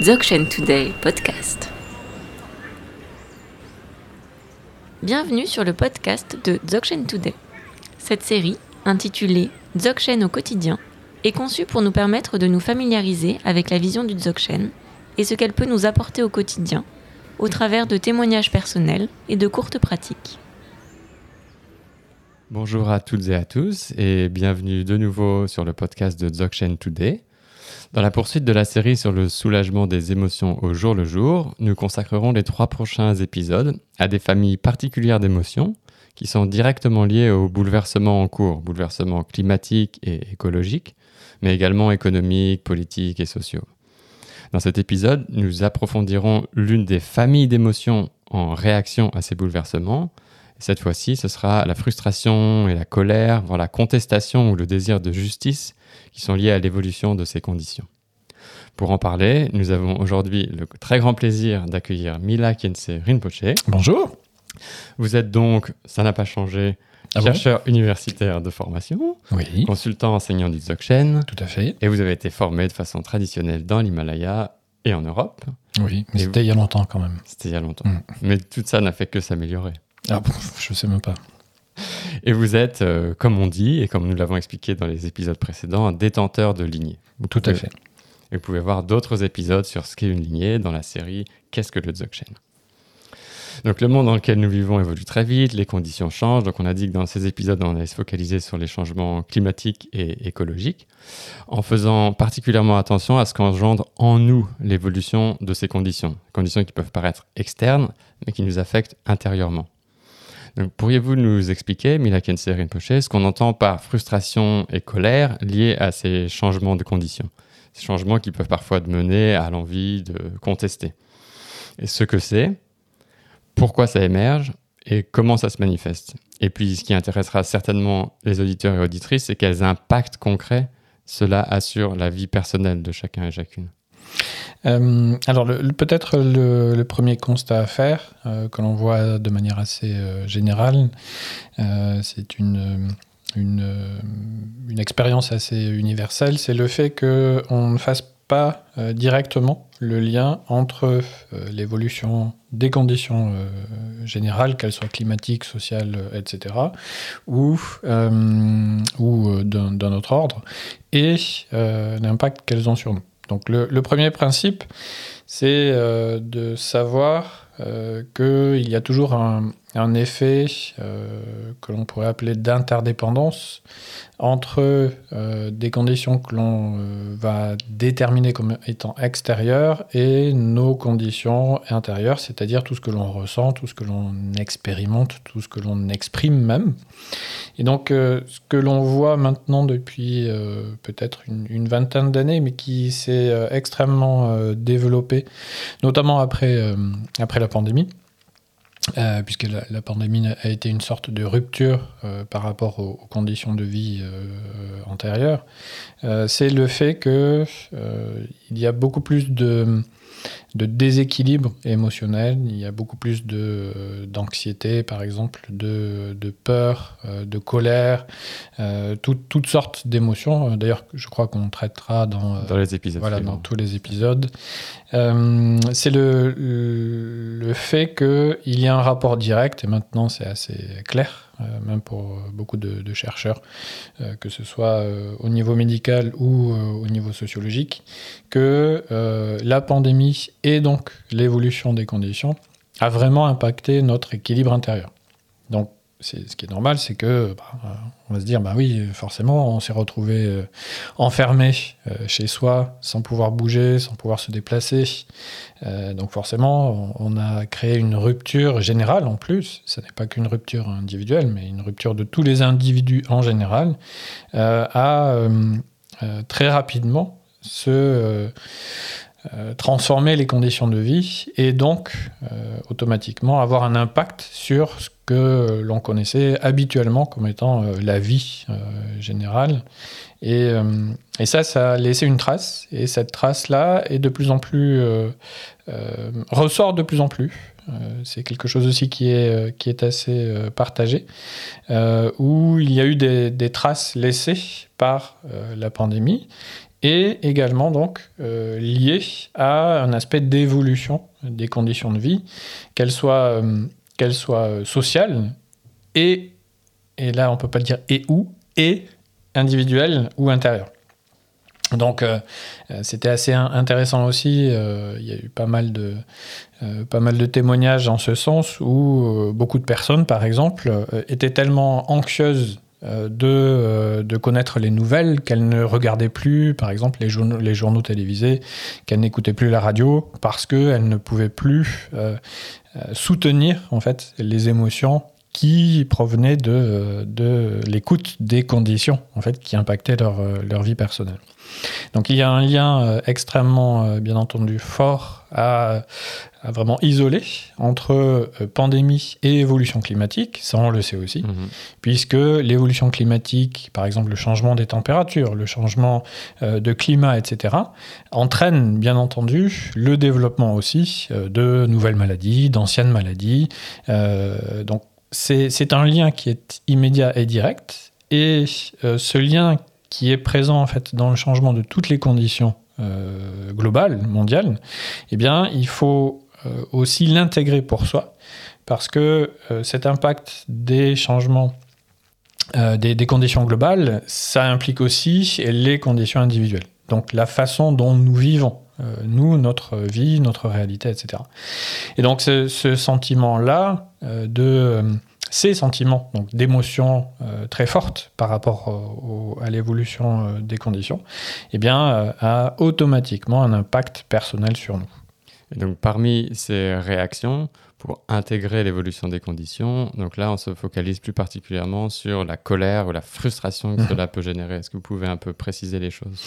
Dzogchen Today podcast. Bienvenue sur le podcast de Dzogchen Today. Cette série, intitulée Dzogchen au quotidien, est conçue pour nous permettre de nous familiariser avec la vision du Dzogchen et ce qu'elle peut nous apporter au quotidien, au travers de témoignages personnels et de courtes pratiques. Bonjour à toutes et à tous et bienvenue de nouveau sur le podcast de Dzogchen Today. Dans la poursuite de la série sur le soulagement des émotions au jour le jour, nous consacrerons les trois prochains épisodes à des familles particulières d'émotions qui sont directement liées aux bouleversements en cours, bouleversements climatiques et écologiques, mais également économiques, politiques et sociaux. Dans cet épisode, nous approfondirons l'une des familles d'émotions en réaction à ces bouleversements. Cette fois-ci, ce sera la frustration et la colère, voire la contestation ou le désir de justice qui sont liées à l'évolution de ces conditions. Pour en parler, nous avons aujourd'hui le très grand plaisir d'accueillir Mila Kiense Rinpoche. Bonjour. Vous êtes donc, ça n'a pas changé, ah chercheur universitaire de formation, oui. consultant enseignant du Dzogchen. Tout à fait. Et vous avez été formé de façon traditionnelle dans l'Himalaya et en Europe. Oui, mais c'était il y a longtemps quand même. C'était il y a longtemps. Mm. Mais tout ça n'a fait que s'améliorer. Ah bon, je sais même pas. Et vous êtes, euh, comme on dit, et comme nous l'avons expliqué dans les épisodes précédents, un détenteur de lignée. Tout à fait. Et vous pouvez voir d'autres épisodes sur ce qu'est une lignée dans la série Qu'est-ce que le Dzogchen? Donc le monde dans lequel nous vivons évolue très vite, les conditions changent. Donc on a dit que dans ces épisodes, on allait se focaliser sur les changements climatiques et écologiques, en faisant particulièrement attention à ce qu'engendre en nous l'évolution de ces conditions. Conditions qui peuvent paraître externes, mais qui nous affectent intérieurement. Pourriez-vous nous expliquer, Mila Kenser Rinpoche, ce qu'on entend par frustration et colère liées à ces changements de conditions? Ces changements qui peuvent parfois mener à l'envie de contester. Et ce que c'est, pourquoi ça émerge et comment ça se manifeste? Et puis, ce qui intéressera certainement les auditeurs et auditrices, c'est quels impacts concrets cela a sur la vie personnelle de chacun et chacune. Euh, alors, peut-être le, premier constat à faire, euh, que l'on voit de manière assez euh, générale, c'est une, une, expérience assez universelle, c'est le fait qu'on ne fasse pas directement le lien entre l'évolution des conditions générales, qu'elles soient climatiques, sociales, etc., ou, ou d'un autre ordre, et l'impact qu'elles ont sur nous. Donc le, premier principe, c'est euh, de savoir euh, qu'il y a toujours un, effet euh, que l'on pourrait appeler d'interdépendance entre des conditions que l'on va déterminer comme étant extérieures et nos conditions intérieures, c'est-à-dire tout ce que l'on ressent, tout ce que l'on expérimente, tout ce que l'on exprime même. Et donc ce que l'on voit maintenant depuis peut-être une, vingtaine d'années, mais qui s'est extrêmement développé, notamment après, après la pandémie, euh, puisque la, pandémie a été une sorte de rupture euh, par rapport aux, conditions de vie euh, antérieures, c'est le fait qu'il y a beaucoup plus de de déséquilibre émotionnel, il y a beaucoup plus de, d'anxiété, par exemple, de, de peur, euh, de colère, euh, toutes sortes d'émotions. D'ailleurs, je crois qu'on traitera dans, euh, dans les épisodes. Voilà, dans tous les épisodes. c'est le, le fait qu'il y a un rapport direct, et maintenant c'est assez clair, même pour beaucoup de, chercheurs, que ce soit au niveau médical ou au niveau sociologique, que la pandémie et donc l'évolution des conditions a vraiment impacté notre équilibre intérieur. Donc, ce qui est normal, c'est que bah, on va se dire, bah oui, forcément, on s'est retrouvé euh, enfermé euh, chez soi, sans pouvoir bouger, sans pouvoir se déplacer. Euh, donc forcément, on, a créé une rupture générale en plus. Ce n'est pas qu'une rupture individuelle, mais une rupture de tous les individus en général, à très rapidement se euh, transformer les conditions de vie et donc euh, automatiquement avoir un impact sur ce que l'on connaissait habituellement comme étant euh, la vie générale. Et, et, ça, ça a laissé une trace, et cette trace-là est de plus en plus ressort de plus en plus. c'est quelque chose aussi qui est, qui est assez partagé, où il y a eu des, des traces laissées par la pandémie est également donc euh, lié à un aspect d'évolution des conditions de vie, qu'elles soient, euh, soient sociales et, et là on peut pas dire et ou, et individuelles ou intérieures. Donc c'était assez intéressant aussi, il y a eu pas mal de, pas mal de témoignages en ce sens où beaucoup de personnes par exemple étaient tellement anxieuses euh, de, euh, de, connaître les nouvelles qu'elle ne regardait plus, par exemple les journaux, les télévisés, qu'elle n'écoutait plus la radio parce qu'elle ne pouvait plus euh, soutenir en fait les émotions qui provenaient de, l'écoute des conditions en fait qui impactaient leur vie personnelle. Donc il y a un lien extrêmement bien entendu fort à vraiment isolé entre euh, pandémie et évolution climatique, ça on le sait aussi, mhm. puisque l'évolution climatique, par exemple le changement des températures, le changement euh, de climat, etc., entraîne bien entendu le développement aussi euh, de nouvelles maladies, d'anciennes maladies. donc c'est un lien qui est immédiat et direct, et ce lien qui est présent en fait dans le changement de toutes les conditions globales, mondiales, eh bien, il faut euh, aussi l'intégrer pour soi, parce que euh, cet impact des changements euh, des, conditions globales, ça implique aussi les conditions individuelles. Donc la façon dont nous vivons, nous, notre vie, notre réalité, etc. Et donc ce, sentiment-là, de ces sentiments donc d'émotions très fortes par rapport à l'évolution des conditions, eh bien, a automatiquement un impact personnel sur nous donc parmi ces réactions, pour intégrer l'évolution des conditions, donc là on se focalise plus particulièrement sur la colère ou la frustration que mhm. cela peut générer. Est-ce que vous pouvez un peu préciser les choses?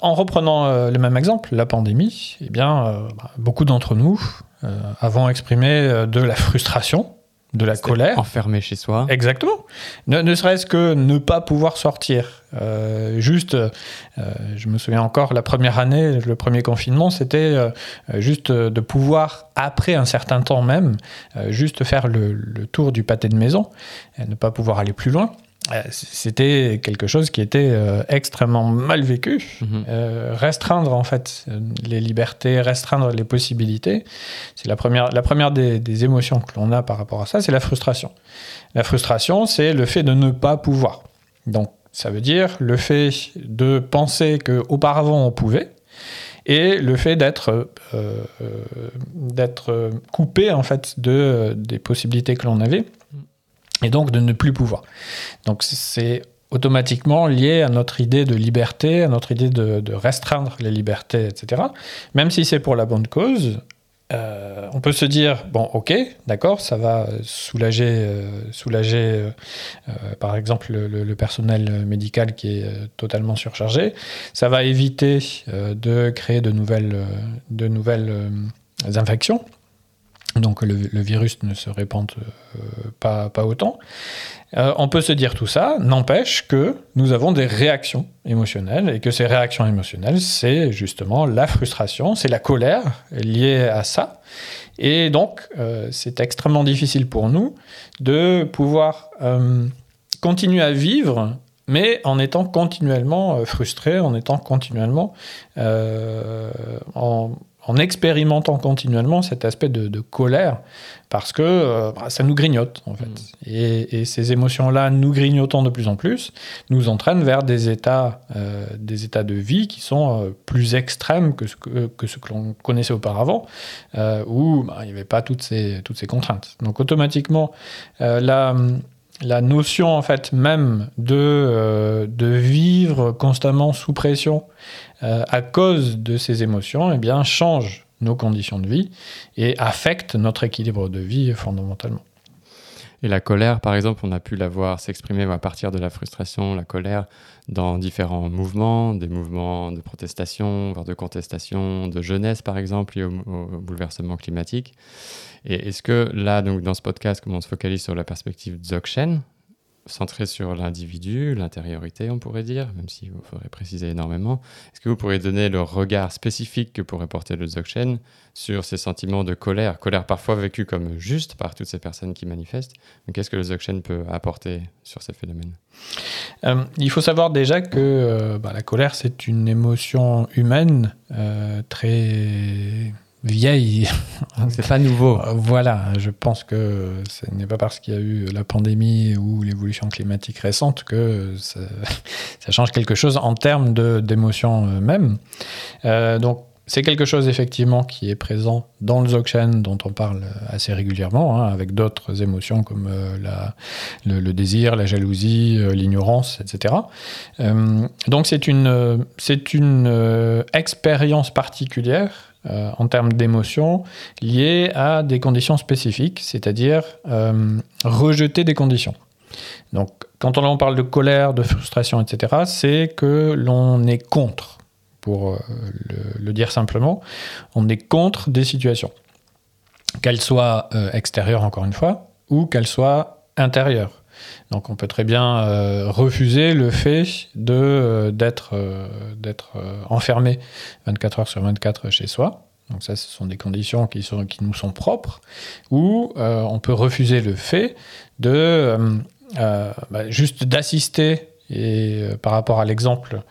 En reprenant euh, le même exemple, la pandémie, eh bien, euh, bah, beaucoup d'entre nous euh, avons exprimé de la frustration de la colère. Enfermé chez soi. Exactement. Ne, serait-ce que ne pas pouvoir sortir. Euh, juste, euh, je me souviens encore, la première année, le premier confinement, c'était euh, juste de pouvoir, après un certain temps même, juste faire le, le, tour du pâté de maison, et ne pas pouvoir aller plus loin. Euh, c'était quelque chose qui était euh, extrêmement mal vécu. Mhm. Euh, restreindre en fait les libertés, restreindre les possibilités, c'est la première, la première des, émotions que l'on a par rapport à ça, c'est la frustration. La frustration, c'est le fait de ne pas pouvoir. Donc ça veut dire le fait de penser qu'auparavant on pouvait, et le fait d'être d'être coupé en fait de des possibilités que l'on avait et donc de ne plus pouvoir. Donc c'est automatiquement lié à notre idée de liberté, à notre idée de, restreindre les libertés, etc. Même si c'est pour la bonne cause, euh, on peut se dire bon, ok, d'accord, ça va soulager, euh, soulager, euh, par exemple le, personnel médical qui est totalement surchargé. Ça va éviter de créer de nouvelles, de nouvelles infections donc le, virus ne se répand euh, pas, pas, autant. Euh, on peut se dire tout ça, n'empêche que nous avons des réactions émotionnelles et que ces réactions émotionnelles, c'est justement la frustration, c'est la colère liée à ça. Et donc, euh, c'est extrêmement difficile pour nous de pouvoir continuer à vivre mais en étant continuellement frustré, en étant continuellement en, en expérimentant continuellement cet aspect de, colère, parce que euh, bah, ça nous grignote, en fait. Mm. Et, ces émotions-là, nous grignotant de plus en plus, nous entraînent vers des états, euh, des états de vie qui sont euh, plus extrêmes que ce que, que, ce que l'on connaissait auparavant, où bah, il n'y avait pas toutes ces, toutes ces contraintes. Donc automatiquement, la la notion en fait même de, de vivre constamment sous pression euh, à cause de ces émotions, eh bien, change nos conditions de vie et affecte notre équilibre de vie fondamentalement. Et la colère, par exemple, on a pu la voir s'exprimer à partir de la frustration, la colère, dans différents mouvements, des mouvements de protestation, voire de contestation, de jeunesse, par exemple, liés au, bouleversement climatique. Et est-ce que là, dans ce podcast, comme on se focalise sur la perspective Dzogchen, centré sur l'individu, l'intériorité, on pourrait dire, même s'il faudrait préciser énormément. Est-ce que vous pourriez donner le regard spécifique que pourrait porter le Dzogchen sur ces sentiments de colère, colère parfois vécue comme juste par toutes ces personnes qui manifestent Qu'est-ce que le Dzogchen peut apporter sur ces phénomènes? Euh, Il faut savoir déjà que euh, bah, la colère, c'est une émotion humaine euh, très vieille. C'est pas nouveau. Euh, voilà, je pense que ce n'est pas parce qu'il y a eu la pandémie ou l'évolution climatique récente que ça, change quelque chose en termes d'émotions même. Euh, donc, c'est quelque chose effectivement qui est présent dans le Dzogchen dont on parle assez régulièrement, hein, avec d'autres émotions comme euh, la, le, désir, la jalousie, l'ignorance, etc. donc c'est une, c'est une expérience particulière euh, en termes d'émotions liées à des conditions spécifiques, c'est-à-dire euh, rejeter des conditions. Donc, quand on parle de colère, de frustration, etc., c'est que l'on est contre, pour euh, le, dire simplement, on est contre des situations, qu'elles soient extérieures, encore une fois, ou qu'elles soient intérieures. Donc on peut très bien refuser le fait de, d'être, d'être enfermé 24 heures sur 24 chez soi. Donc ça, ce sont des conditions qui nous sont propres, ou on peut refuser le fait de bah, juste d'assister et par rapport à l'exemple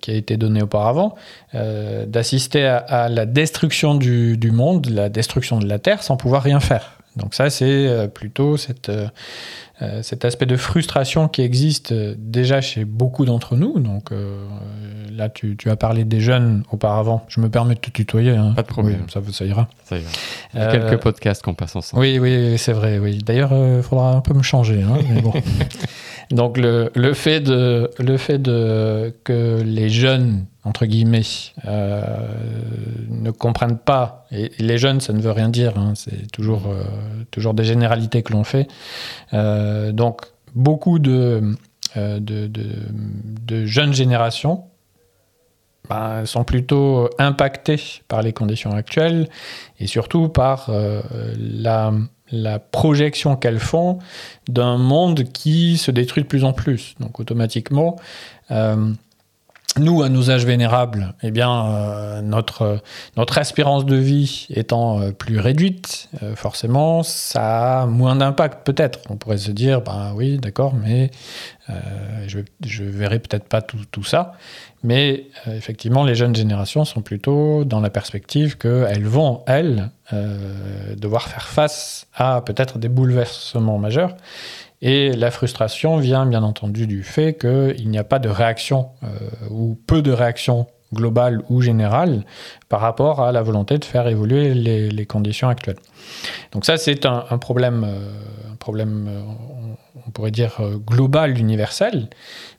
qui a été donné auparavant, d'assister à, la destruction du, du, monde, la destruction de la Terre sans pouvoir rien faire. Donc ça, c'est plutôt cette, euh, cet aspect de frustration qui existe euh, déjà chez beaucoup d'entre nous. Donc euh, là, tu, as parlé des jeunes auparavant. Je me permets de te tutoyer. Hein. Pas de problème. ça, ça ira. Ça ira. Il y a quelques podcasts qu'on passe ensemble. Oui, oui, c'est vrai. Oui. D'ailleurs, il faudra un peu me changer. Hein, Donc le, le, fait, de, le fait de, que les jeunes entre guillemets, euh, ne comprennent pas. Et, les jeunes, ça ne veut rien dire, hein, c'est toujours, euh, toujours des généralités que l'on fait. Euh, donc, beaucoup de, de, jeunes générations ben, sont plutôt impactées par les conditions actuelles et surtout par la projection qu'elles font d'un monde qui se détruit de plus en plus. Donc, automatiquement, nous, à nos âges vénérables, eh bien, euh, notre, notre espérance de vie étant euh, plus réduite, euh, forcément, ça a moins d'impact, peut-être. On pourrait se dire, ben oui, d'accord, mais je ne verrai peut-être pas tout, tout, ça. Mais effectivement, les jeunes générations sont plutôt dans la perspective qu'elles vont, elles, devoir faire face à peut-être des bouleversements majeurs. Et la frustration vient bien entendu du fait qu'il n'y a pas de réaction euh, ou peu de réaction globale ou générale par rapport à la volonté de faire évoluer les, conditions actuelles. Donc ça, c'est un, problème, un problème euh, euh, on pourrait dire, global, universel,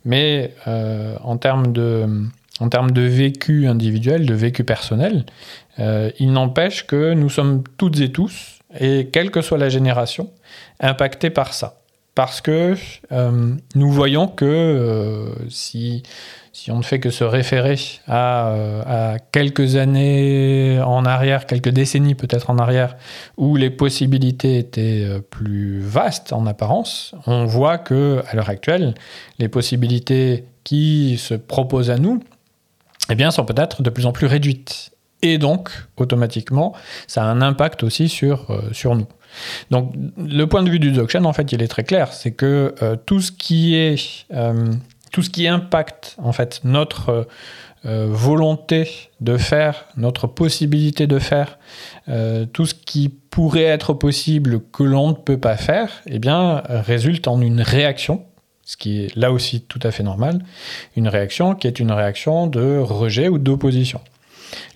mais en termes de... En termes de vécu individuel, de vécu personnel, il n'empêche que nous sommes toutes et tous, et quelle que soit la génération, impactés par ça parce que euh, nous voyons que euh, si, si on ne fait que se référer à, euh, à, quelques années en arrière, quelques décennies peut-être en arrière, où les possibilités étaient plus vastes en apparence, on voit que à l'heure actuelle, les possibilités qui se proposent à nous, eh bien, sont peut-être de plus en plus réduites. Et donc, automatiquement, ça a un impact aussi sur, sur nous. Donc le point de vue du Dzogchen, en fait, il est très clair, c'est que euh, tout ce qui est euh, tout ce qui impacte en fait notre euh, volonté de faire, notre possibilité de faire, tout ce qui pourrait être possible que l'on ne peut pas faire, eh bien résulte en une réaction ce qui est là aussi tout à fait normal, une réaction qui est une réaction de rejet ou d'opposition.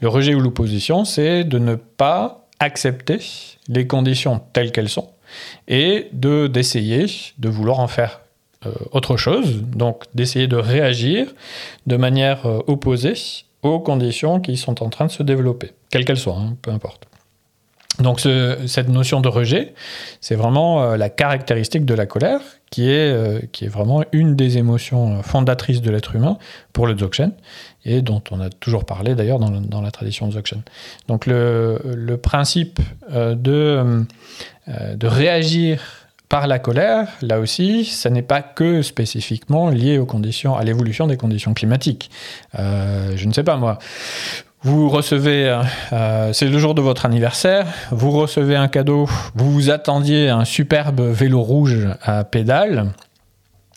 Le rejet ou l'opposition, c'est de ne pas accepter les conditions telles qu'elles sont et de d'essayer de vouloir en faire euh, autre chose, donc d'essayer de réagir de manière euh, opposée aux conditions qui sont en train de se développer, quelles qu'elles soient, hein, peu importe. Donc cette notion de rejet, c'est vraiment euh, la caractéristique de la colère, qui est, qui est vraiment une des émotions fondatrices de l'être humain pour le Dzogchen, et dont on a toujours parlé d'ailleurs dans, la tradition Dzogchen. Donc le, principe euh, de, euh, de réagir par la colère, là aussi, ça n'est pas que spécifiquement lié aux conditions, à l'évolution des conditions climatiques. Euh, je ne sais pas moi. Vous recevez, euh, c'est le jour de votre anniversaire, vous recevez un cadeau, vous vous attendiez un superbe vélo rouge à pédales.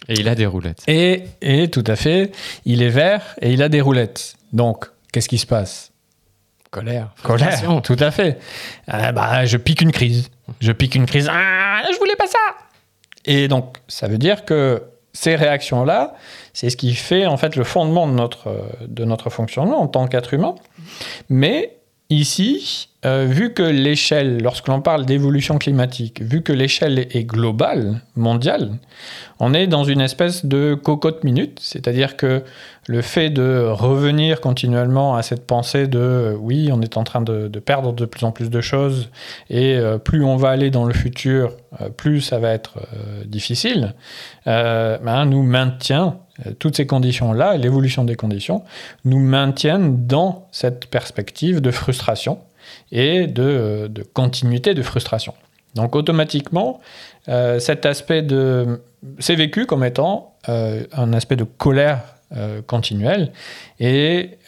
Et il a des roulettes. Et, et tout à fait, il est vert et il a des roulettes. Donc, qu'est-ce qui se passe? Colère. Colère, tout à fait. Euh, bah, je pique une crise. Je pique une crise. Ah, je voulais pas ça. Et donc, ça veut dire que ces réactions-là, c'est ce qui fait en fait le fondement de notre, de notre fonctionnement en tant qu'être humain. Mais ici, euh, vu que l'échelle, lorsque l'on parle d'évolution climatique, vu que l'échelle est globale, mondiale, on est dans une espèce de cocotte minute, c'est-à-dire que le fait de revenir continuellement à cette pensée de oui, on est en train de, perdre de plus en plus de choses et euh, plus on va aller dans le futur, euh, plus ça va être difficile, ben, nous maintient toutes ces conditions-là, l'évolution des conditions, nous maintiennent dans cette perspective de frustration et de, continuité de frustration. Donc automatiquement, euh, cet aspect de... C'est vécu comme étant euh, un aspect de colère euh, continuelle et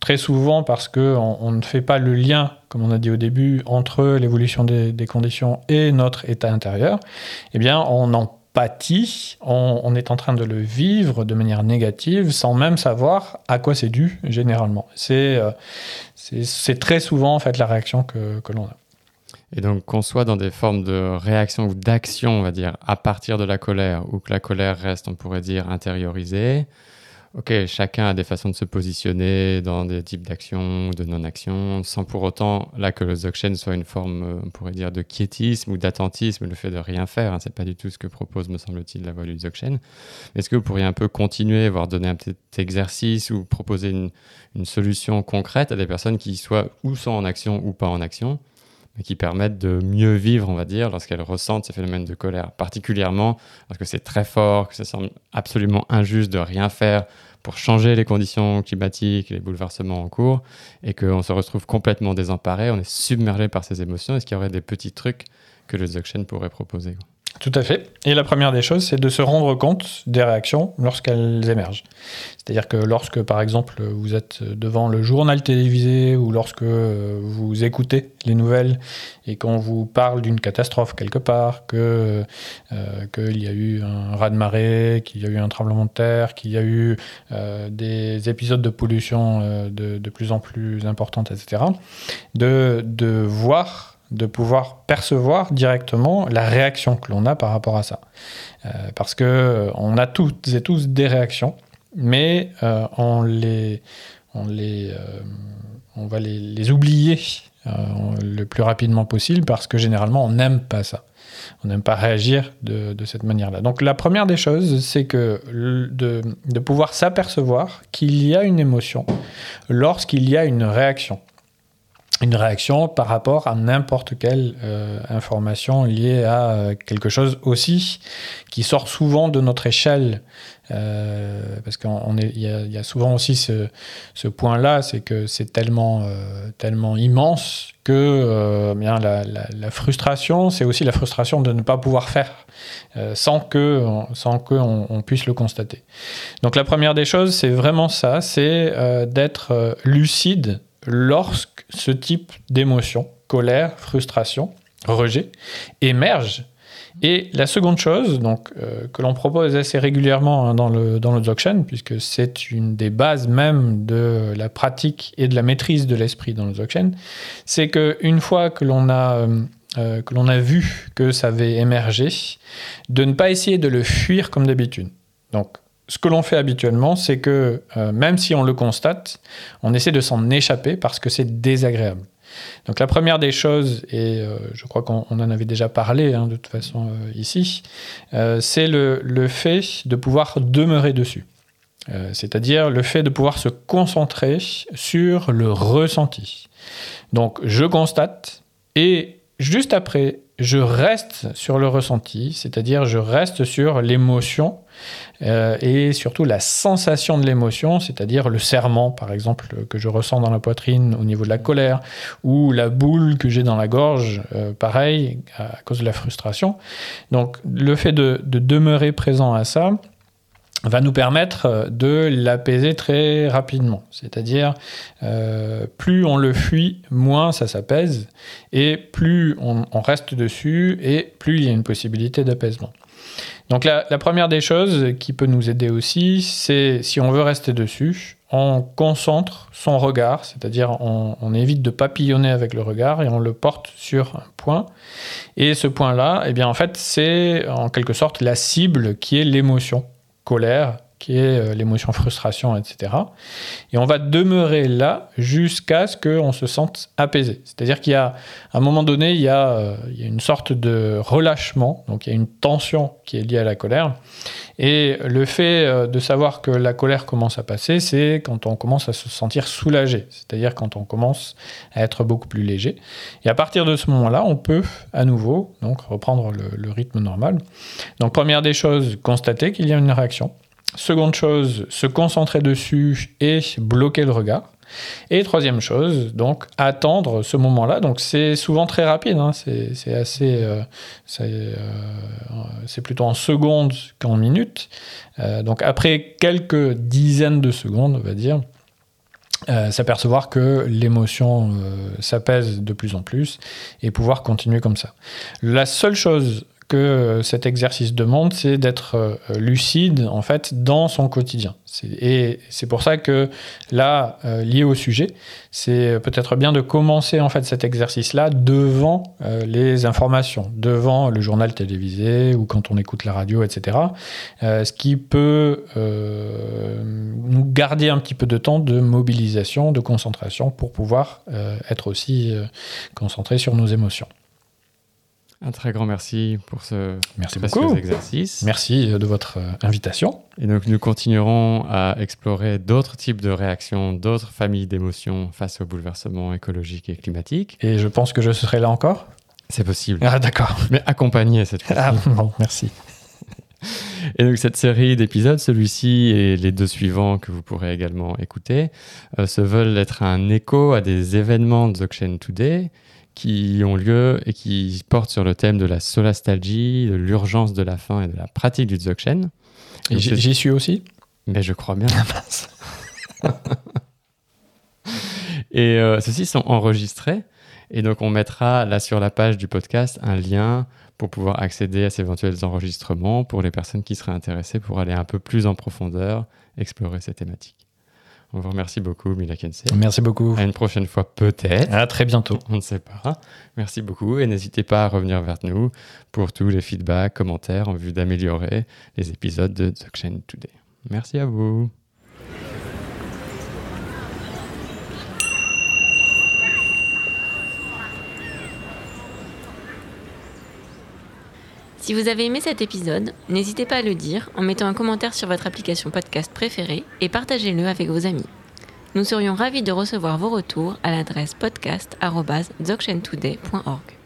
très souvent parce qu'on on ne fait pas le lien, comme on a dit au début, entre l'évolution des, des, conditions et notre état intérieur, eh bien on en pâtit, on, est en train de le vivre de manière négative sans même savoir à quoi c'est dû généralement. Euh, c'est très souvent en fait la réaction que, que l'on a. Et donc qu'on soit dans des formes de réaction ou d'action, on va dire, à partir de la colère, ou que la colère reste, on pourrait dire, intériorisée, ok, chacun a des façons de se positionner dans des types d'actions ou de non-action, sans pour autant là que le Dzogchen soit une forme, euh, on pourrait dire, de quiétisme ou d'attentisme, le fait de rien faire. Hein, c'est pas du tout ce que propose, me semble-t-il, la voie du Dzogchen. Est-ce que vous pourriez un peu continuer, voire donner un petit exercice ou proposer une, une solution concrète à des personnes qui soient ou sont en action ou pas en action mais qui permettent de mieux vivre, on va dire, lorsqu'elles ressentent ces phénomènes de colère, particulièrement parce que c'est très fort, que ça semble absolument injuste de rien faire pour changer les conditions climatiques, les bouleversements en cours, et qu'on se retrouve complètement désemparé, on est submergé par ces émotions. Est-ce qu'il y aurait des petits trucs que le Dzogchen pourrait proposer tout à fait. Et la première des choses, c'est de se rendre compte des réactions lorsqu'elles émergent. C'est-à-dire que lorsque, par exemple, vous êtes devant le journal télévisé ou lorsque vous écoutez les nouvelles et qu'on vous parle d'une catastrophe quelque part, que euh, qu'il y a eu un raz-de-marée, qu'il y a eu un tremblement de terre, qu'il y a eu euh, des épisodes de pollution euh, de, de, plus en plus importantes, etc., de, de voir de pouvoir percevoir directement la réaction que l'on a par rapport à ça. Euh, parce que euh, on a toutes et tous des réactions, mais euh, on les, on les, on va les, les oublier le plus rapidement possible parce que généralement on n'aime pas ça. On n'aime pas réagir de, de cette manière-là. Donc la première des choses, c'est que de, de pouvoir s'apercevoir qu'il y a une émotion lorsqu'il y a une réaction une réaction par rapport à n'importe quelle euh, information liée à euh, quelque chose aussi qui sort souvent de notre échelle. Euh, parce qu'il y, y, a souvent aussi ce, ce point-là, c'est que c'est tellement, tellement immense que bien la, la, la frustration, c'est aussi la frustration de ne pas pouvoir faire sans que, sans que on, puisse le constater. Donc la première des choses, c'est vraiment ça, c'est d'être lucide lorsque ce type d'émotion, colère, frustration, rejet, émerge. Et la seconde chose donc, euh, que l'on propose assez régulièrement hein, dans, le, dans Dzogchen, puisque c'est une des bases même de la pratique et de la maîtrise de l'esprit dans le Dzogchen, c'est qu'une fois que l'on a, euh, euh, que l'on a vu que ça avait émergé, de ne pas essayer de le fuir comme d'habitude. Donc ce que l'on fait habituellement, c'est que euh, même si on le constate, on essaie de s'en échapper parce que c'est désagréable. Donc la première des choses, et euh, je crois qu'on en avait déjà parlé hein, de toute façon euh, ici, c'est le, le, fait de pouvoir demeurer dessus. C'est-à-dire le fait de pouvoir se concentrer sur le ressenti. Donc je constate et juste après, je reste sur le ressenti, c'est-à-dire je reste sur l'émotion euh, et surtout la sensation de l'émotion, c'est-à-dire le serment, par exemple, que je ressens dans la poitrine au niveau de la colère, ou la boule que j'ai dans la gorge, euh, pareil, à cause de la frustration. Donc le fait de, de demeurer présent à ça, va nous permettre euh, de l'apaiser très rapidement. C'est-à-dire, euh, plus on le fuit, moins ça s'apaise, et plus on, reste dessus, et plus il y a une possibilité d'apaisement. Donc la, première des choses qui peut nous aider aussi, c'est si on veut rester dessus, on concentre son regard, c'est-à-dire on, évite de papillonner avec le regard et on le porte sur un point. Et ce point-là, eh bien en fait, c'est en quelque sorte la cible qui est l'émotion colère, qui est euh, l'émotion frustration, etc. Et on va demeurer là jusqu'à ce qu'on se sente apaisé. C'est-à-dire qu'il y a, un moment donné, il y, a, euh, il y, a, une sorte de relâchement, donc il y a une tension qui est liée à la colère. Et le fait euh, de savoir que la colère commence à passer, c'est quand on commence à se sentir soulagé, c'est-à-dire quand on commence à être beaucoup plus léger. Et à partir de ce moment-là, on peut à nouveau donc reprendre le, le rythme normal. Donc première des choses, constater qu'il y a une réaction. Seconde chose, se concentrer dessus et bloquer le regard. Et troisième chose, donc attendre ce moment-là. Donc c'est souvent très rapide, hein. c'est assez, euh, euh, c'est plutôt en secondes qu'en minutes. Euh, donc après quelques dizaines de secondes, on va dire, s'apercevoir que l'émotion s'apaise de plus en plus et pouvoir continuer comme ça. La seule chose que euh, cet exercice demande, c'est d'être euh, lucide en fait dans son quotidien. Et c'est pour ça que là, euh, lié au sujet, c'est peut-être bien de commencer en fait cet exercice-là devant les informations, devant le journal télévisé ou quand on écoute la radio, etc. ce qui peut nous garder un petit peu de temps de mobilisation, de concentration pour pouvoir être aussi concentré sur nos émotions. Un très grand merci pour ce merci beaucoup. exercice. Merci de votre euh, invitation. Et donc nous continuerons à explorer d'autres types de réactions, d'autres familles d'émotions face au bouleversement écologique et climatique. Et je pense que je serai là encore C'est possible. Ah d'accord. Mais accompagné cette fois-ci. Ah bon, merci. Et donc cette série d'épisodes, celui-ci et les deux suivants que vous pourrez également écouter, euh, se veulent être un écho à des événements de The Today qui ont lieu et qui portent sur le thème de la solastalgie, de l'urgence de la fin et de la pratique du Dzogchen. J'y suis aussi Mais je crois bien. et euh, ceux-ci sont enregistrés. Et donc, on mettra là sur la page du podcast un lien pour pouvoir accéder à ces éventuels enregistrements pour les personnes qui seraient intéressées pour aller un peu plus en profondeur, explorer ces thématiques. On vous remercie beaucoup, Mila Kensei. Merci beaucoup. À une prochaine fois, peut-être. À très bientôt. On ne sait pas. Merci beaucoup et n'hésitez pas à revenir vers nous pour tous les feedbacks, commentaires en vue d'améliorer les épisodes de The Chain Today. Merci à vous. Si vous avez aimé cet épisode, n'hésitez pas à le dire en mettant un commentaire sur votre application podcast préférée et partagez-le avec vos amis. Nous serions ravis de recevoir vos retours à l'adresse podcast.dzogchentoday.org.